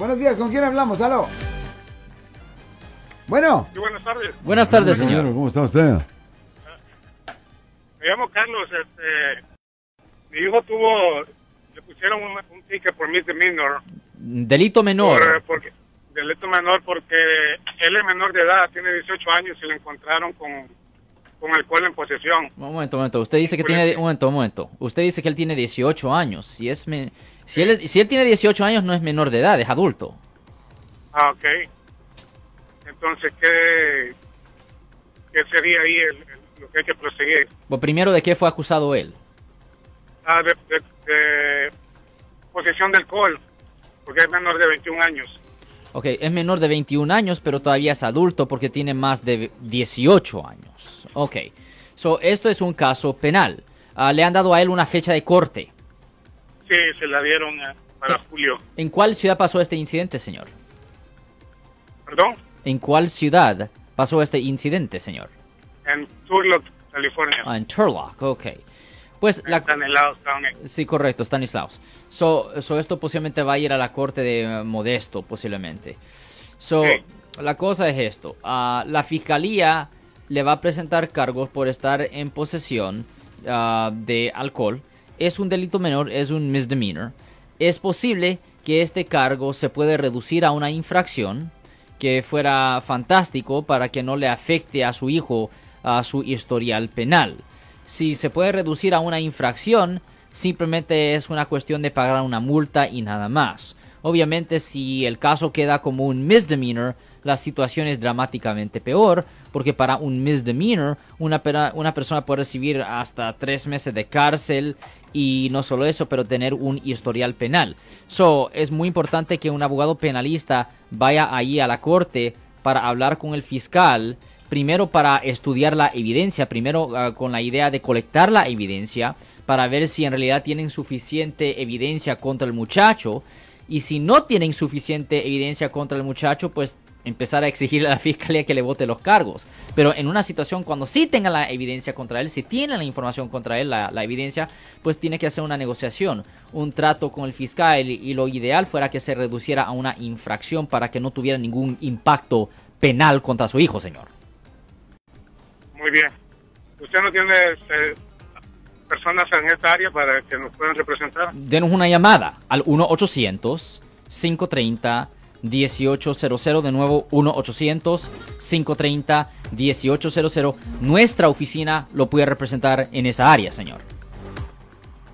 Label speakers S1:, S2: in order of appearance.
S1: Buenos días, ¿con quién hablamos? Aló. Bueno.
S2: Sí, buenas tardes.
S3: Buenas tardes, señor.
S1: ¿Cómo está usted?
S2: Me llamo Carlos. Este, mi hijo tuvo, le pusieron un, un ticket por misdemeanor.
S3: Delito menor.
S2: Por, porque, delito menor porque él es menor de edad, tiene 18 años y lo encontraron con, con alcohol en posesión.
S3: Un momento, un momento. Usted dice que tiene... Un momento, un momento. Usted dice que él tiene 18 años. Si, es me- si, él, si él tiene 18 años no es menor de edad, es adulto.
S2: Ah, ok. Entonces, ¿qué, qué sería ahí el- el- lo que hay que proseguir?
S3: Bueno, primero, ¿de qué fue acusado él?
S2: Ah, de, de- de posesión de alcohol, porque es menor de 21 años.
S3: Ok, es menor de 21 años, pero todavía es adulto porque tiene más de 18 años. Ok, so, esto es un caso penal. Ah, le han dado a él una fecha de corte.
S2: Sí, se la dieron eh, para julio.
S3: ¿En cuál ciudad pasó este incidente, señor?
S2: ¿Perdón?
S3: ¿En cuál ciudad pasó este incidente, señor?
S2: En Turlock, California.
S3: Ah, en Turlock, ok. Pues la...
S2: Stanislaus.
S3: Sí, correcto, Stanislaus. So, so esto posiblemente va a ir a la corte de eh, Modesto, posiblemente. So, la cosa es esto. ah, la fiscalía le va a presentar cargos por estar en posesión ah, de alcohol. Es un delito menor, es un misdemeanor. Es posible que este cargo se puede reducir a una infracción que fuera fantástico para que no le afecte a su hijo a su historial penal. Si se puede reducir a una infracción, simplemente es una cuestión de pagar una multa y nada más. Obviamente, si el caso queda como un misdemeanor, la situación es dramáticamente peor, porque para un misdemeanor, una, una persona puede recibir hasta tres meses de cárcel y no solo eso, pero tener un historial penal. So, es muy importante que un abogado penalista vaya ahí a la corte para hablar con el fiscal primero para estudiar la evidencia, primero ah, con la idea de colectar la evidencia para ver si en realidad tienen suficiente evidencia contra el muchacho y si no tienen suficiente evidencia contra el muchacho, pues empezar a exigirle a la fiscalía que le vote los cargos. Pero en una situación cuando sí tengan la evidencia contra él, si tienen la información contra él, la, evidencia, pues tiene que hacer una negociación, un trato con el fiscal y, y lo ideal fuera que se reduciera a una infracción para que no tuviera ningún impacto penal contra su hijo, señor.
S2: Muy bien. ¿Usted no tiene este, personas en esta área para que nos puedan representar?
S3: Denos una llamada al 1-800-530-1800. De nuevo, 1-800-530-1800. Nuestra oficina lo puede representar en esa área, señor.